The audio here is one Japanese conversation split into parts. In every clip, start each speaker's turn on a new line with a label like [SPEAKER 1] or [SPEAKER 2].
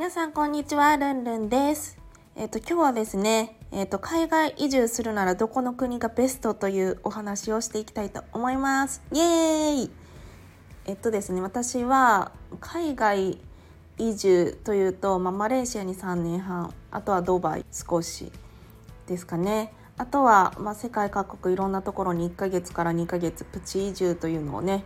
[SPEAKER 1] 皆さんこんにちは、ルンルンです。えっ、と、今日はですね、えっ、と、海外移住するならどこの国がベストというお話をしていきたいと思います。イエーイえっとですね、私は海外移住というと、まあ、マレーシアに3年半、あとはドバイ少しですかね。あとは、まあ、世界各国いろんなところに1ヶ月から2ヶ月プチ移住というのをね、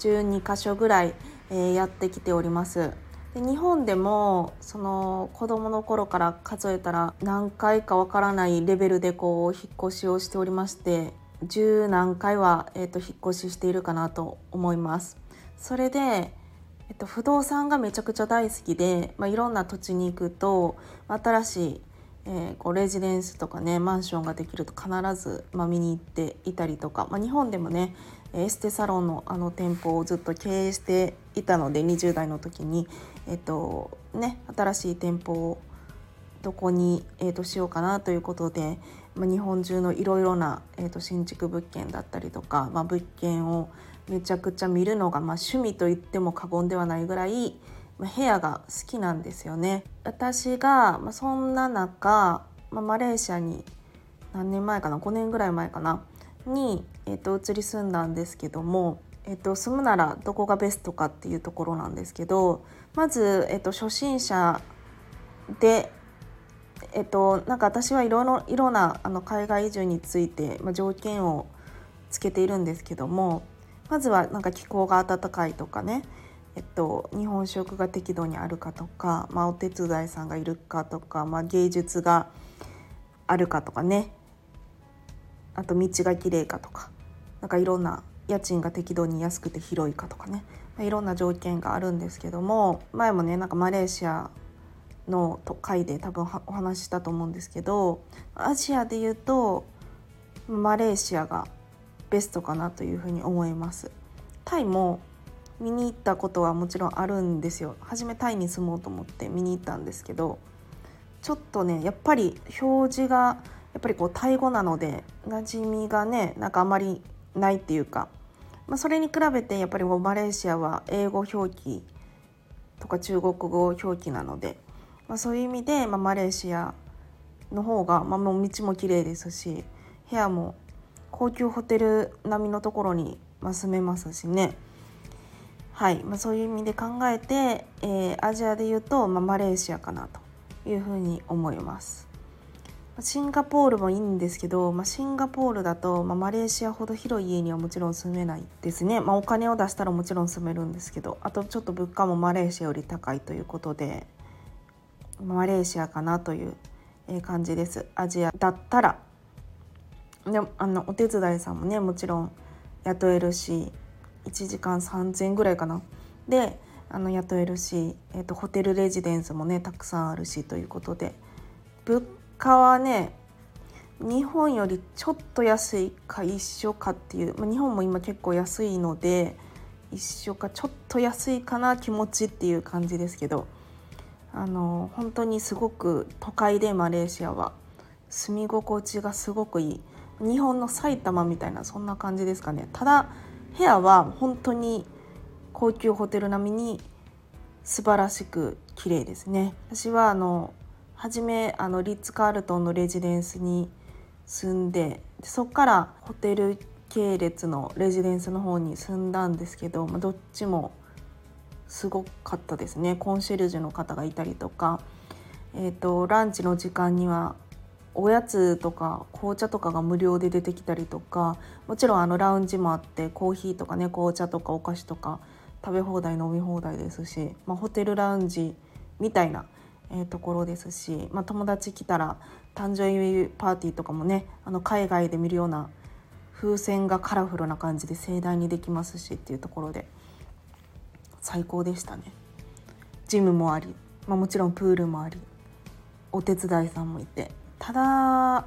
[SPEAKER 1] 12箇所ぐらい、えーやってきております。で日本でもその子供の頃から数えたら何回かわからないレベルでこう引っ越しをしておりまして十何回は、えー、と引っ越ししているかなと思います。それで、えっと、不動産がめちゃくちゃ大好きで、まあ、いろんな土地に行くと新しい、えーこうレジデンスとかねマンションができると必ず、まあ、見に行っていたりとか、まあ、日本でもねエステサロンのあの店舗をずっと経営していたので20代の時に、えっとね、新しい店舗をどこに、えー、としようかなということで、まあ、日本中のいろいろな、えー、と新築物件だったりとか、まあ、物件をめちゃくちゃ見るのが、まあ、趣味と言っても過言ではないぐらい、部屋が好きなんですよね。私が、そんな中、マレーシアに何年前かな5年ぐらい前かなに、えー、と移り住んだんですけども、えー、と住むならどこがベストかっていうところなんですけどまず、えー、と初心者でえっと、なんか私はいろいろなあの海外移住について、まあ、条件をつけているんですけどもまずはなんか気候が暖かいとかね、えっと、日本食が適度にあるかとか、まあ、お手伝いさんがいるかとか、まあ、芸術があるかとかね。あと道が綺麗かとか。なんかいろんな家賃が適度に安くて広いかとかね、まあ、いろんな条件があるんですけども前もねなんかマレーシアの回で多分お話ししたと思うんですけどアジアで言うとマレーシアがベストかなというふうに思います。タイも見に行ったことはもちろんあるんですよ。初めタイに住もうと思って見に行ったんですけどちょっとねやっぱり表示がやっぱりこうタイ語なので馴染みがねなんかあまりないっていうか、まあ、それに比べてやっぱりこうマレーシアは英語表記とか中国語表記なのでまあ、そういう意味で、まあ、マレーシアの方が、まあ、もう道も綺麗ですし部屋も高級ホテル並みのところに、まあ、住めますしね。はい、まあ、そういう意味で考えて、えーアジアで言うと、まあ、マレーシアかなというふうに思います。シンガポールもいいんですけど、まあ、シンガポールだと、まあ、マレーシアほど広い家にはもちろん住めないですね、まあ、お金を出したらもちろん住めるんですけどあとちょっと物価もマレーシアより高いということでマレーシアかなという感じです。アジアだったら。であのお手伝いさんもねもちろん雇えるし1時間3,000ぐらいかな。であの雇えるし、えー、とホテルレジデンスもねたくさんあるしということで。物価はね日本よりちょっと安いか一緒かっていう、まあ、日本も今結構安いので一緒かちょっと安いかな気持ちっていう感じですけど。あの本当にすごく都会でマレーシアは住み心地がすごくいい。日本の埼玉みたいなそんな感じですかね。ただ部屋は本当に高級ホテル並みに素晴らしく綺麗ですね。私はあの初めあのリッツ・カールトンのレジデンスに住んででそこからホテル系列のレジデンスの方に住んだんですけど、まあ、どっちもすごかったですね。コンシェルジュの方がいたりとか、えー、とランチの時間にはおやつとか紅茶とかが無料で出てきたりとかもちろんあのラウンジもあってコーヒーとかね紅茶とかお菓子とか食べ放題飲み放題ですし、まあ、ホテルラウンジみたいな、えーところですし、まあ、友達来たら誕生日パーティーとかもねあの海外で見るような風船がカラフルな感じで盛大にできますしっていうところで最高でしたね。ジムもあり、まあ、もちろんプールもありお手伝いさんもいてただ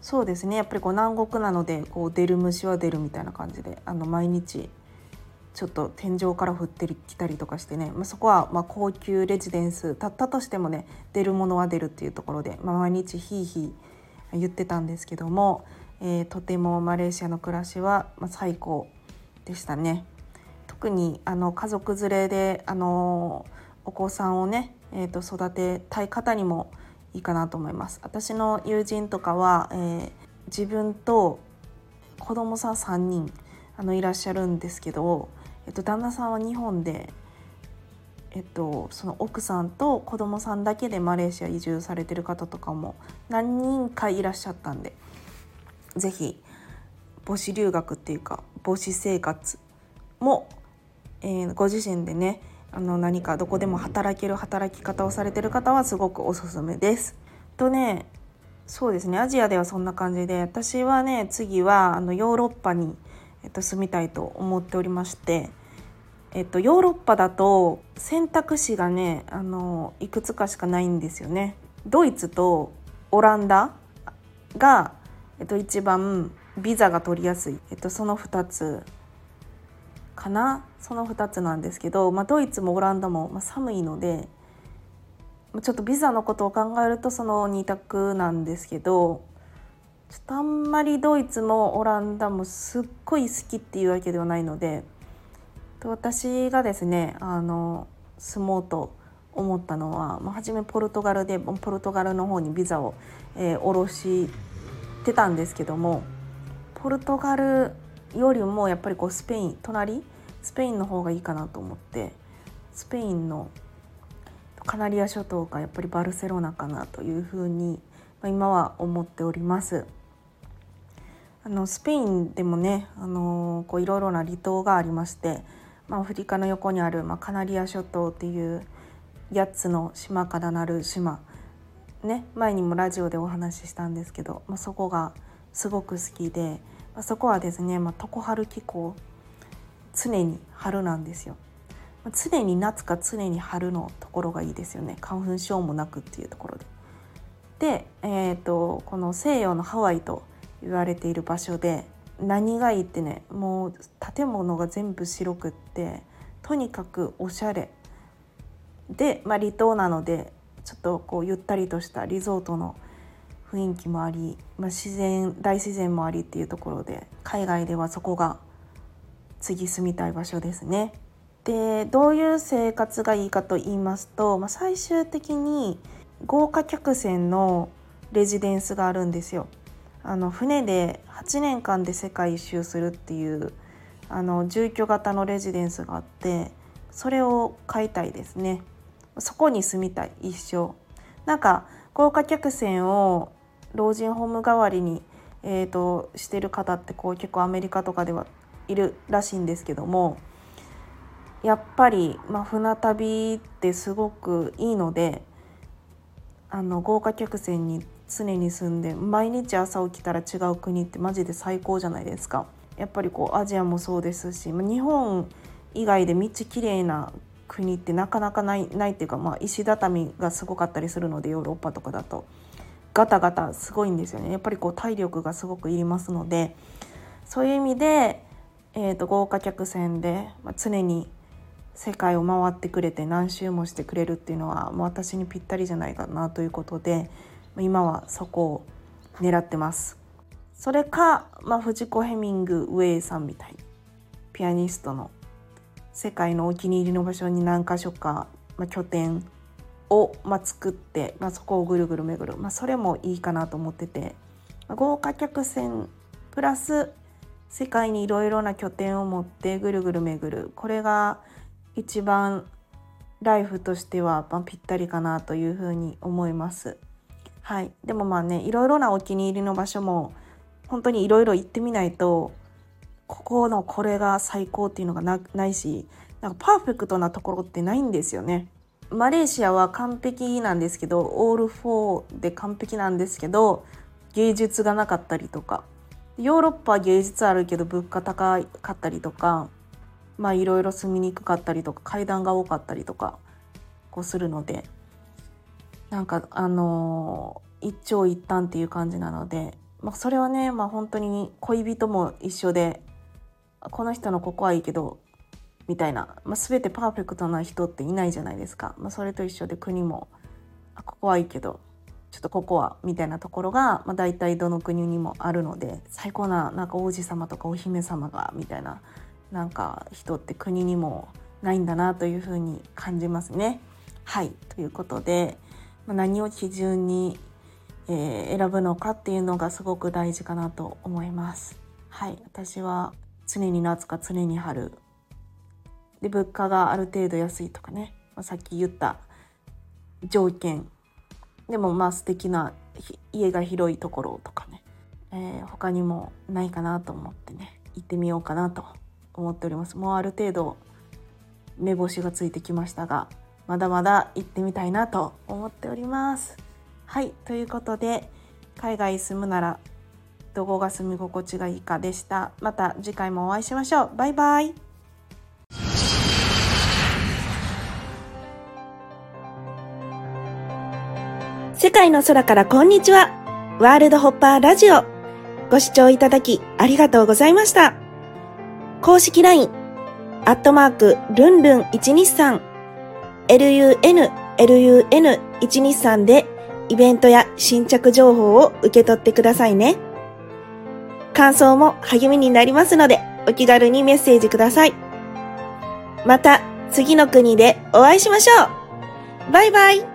[SPEAKER 1] そうですねやっぱりこう南国なのでこう出る虫は出るみたいな感じであの毎日ちょっと天井から降ってきたりとかしてね、まあ、そこはま高級レジデンスだったとしてもね出るものは出るっていうところで、まあ、毎日ひいひい言ってたんですけども、えー、とてもマレーシアの暮らしはま最高でしたね。特にあの家族連れであのお子さんをね、えー、と育てたい方にもいいかなと思います。私の友人とかは、えー、自分と子供さん3人あのいらっしゃるんですけどえっと、旦那さんは日本で、えっと、その奥さんと子供さんだけでマレーシア移住されてる方とかも何人かいらっしゃったんで是非母子留学っていうか母子生活も、えー、ご自身でねあの何かどこでも働ける働き方をされてる方はすごくおすすめです。とねそうですねアジアではそんな感じで私はね次はあのヨーロッパにえっと、住みたいと思っておりまして、えっと、ヨーロッパだと選択肢がねあのいくつかしかないんですよね。ドイツとオランダが、えっと、一番ビザが取りやすい、えっと、その2つかな？その2つなんですけど、まあ、ドイツもオランダも、まあ、寒いのでちょっとビザのことを考えるとその2択なんですけどちょっとあんまりドイツもオランダもすっごい好きっていうわけではないので私がですねあの住もうと思ったのは、まあ、初めポルトガルでポルトガルの方にビザを、えー、下ろしてたんですけどもポルトガルよりもやっぱりこうスペイン隣スペインの方がいいかなと思ってスペインのカナリア諸島がやっぱりバルセロナかなというふうに今は思っております。あのスペインでもねあのこういろいろな離島がありまして、まあ、アフリカの横にある、まあ、カナリア諸島っていう8つの島からなる島ね前にもラジオでお話ししたんですけど、まあ、そこがすごく好きで、まあ、そこはですね、まあ、常春気候常に春なんですよ。常に夏か常に春のところがいいですよね花粉症もなくっていうところで。で、えーとこの西洋のハワイと言われている場所で何がいいってねもう建物が全部白くってとにかくおしゃれで、まあ、離島なのでちょっとこうゆったりとしたリゾートの雰囲気もあり、まあ、自然大自然もありっていうところで海外ではそこが次住みたい場所ですね。でどういう生活がいいかと言いますと、まあ、最終的に豪華客船のレジデンスがあるんですよ。あの船で8年間で世界一周するっていうあの住居型のレジデンスがあってそれを買いたいですねそこに住みたい一生なんか豪華客船を老人ホーム代わりに、えーと、してる方ってこう結構アメリカとかではいるらしいんですけどもやっぱり、まあ、船旅ってすごくいいのであの豪華客船に常に住んで毎日朝起きたら違う国ってマジで最高じゃないですか。やっぱりこうアジアもそうですし日本以外で道きれいな国ってなかなかないないっていうか、まあ、石畳がすごかったりするのでヨーロッパとかだと。ガタガタすごいんですよね。やっぱりこう体力がすごくいりますのでそういう意味で、えーと、豪華客船で、まあ、常に世界を回ってくれて何周もしてくれるっていうのはもう私にぴったりじゃないかなということで今はそこを狙ってます。それか、まあ、藤子ヘミングウェイさんみたいピアニストの世界のお気に入りの場所に何か所か、まあ、拠点を、まあ、作って、まあ、そこをぐるぐる巡る、まあ、それもいいかなと思ってて、まあ、豪華客船プラス世界にいろいろな拠点を持ってぐるぐる巡るこれが一番ライフとしては、ぴったりかなというふうに思います。はい、でもまあねいろいろなお気に入りの場所も本当にいろいろ行ってみないとここのこれが最高っていうのがないしなんかパーフェクトなところってないんですよね。マレーシアは完璧なんですけどオール4で完璧なんですけど芸術がなかったりとかヨーロッパは芸術あるけど物価高かったりとかまあいろいろ住みにくかったりとか階段が多かったりとかこうするのでなんかあのー一長一短っていう感じなので、まあ、それはね、まあ、本当に恋人も一緒でこの人のここはいいけどみたいな、まあ、全てパーフェクトな人っていないじゃないですか、まあ、それと一緒で国もここはいいけどちょっとここはみたいなところが、まあ、大体どの国にもあるので最高ななんか王子様とかお姫様がみたいななんか人って国にもないんだなというふうに感じますね。はいということで、まあ、何を基準にえー、選ぶのかっていうのがすごく大事かなと思います。はい、私は常に夏か常に春で物価がある程度安いとかね、まあ、さっき言った条件でもまあ素敵な家が広いところとかね、えー、他にもないかなと思ってね。行ってみようかなと思っております。もうある程度目星がついてきましたがまだまだ行ってみたいなと思っております。はいということで海外住むならどこが住み心地がいいかでした。また次回もお会いしましょう。バイバイ。世界の空からこんにちは。ワールドホッパーラジオ。ご視聴いただきありがとうございました。公式 LINE アットマークルンルン123 lun lun123 でイベントや新着情報を受け取ってくださいね。感想も励みになりますので、お気軽にメッセージください。また、次の国でお会いしましょう。バイバイ。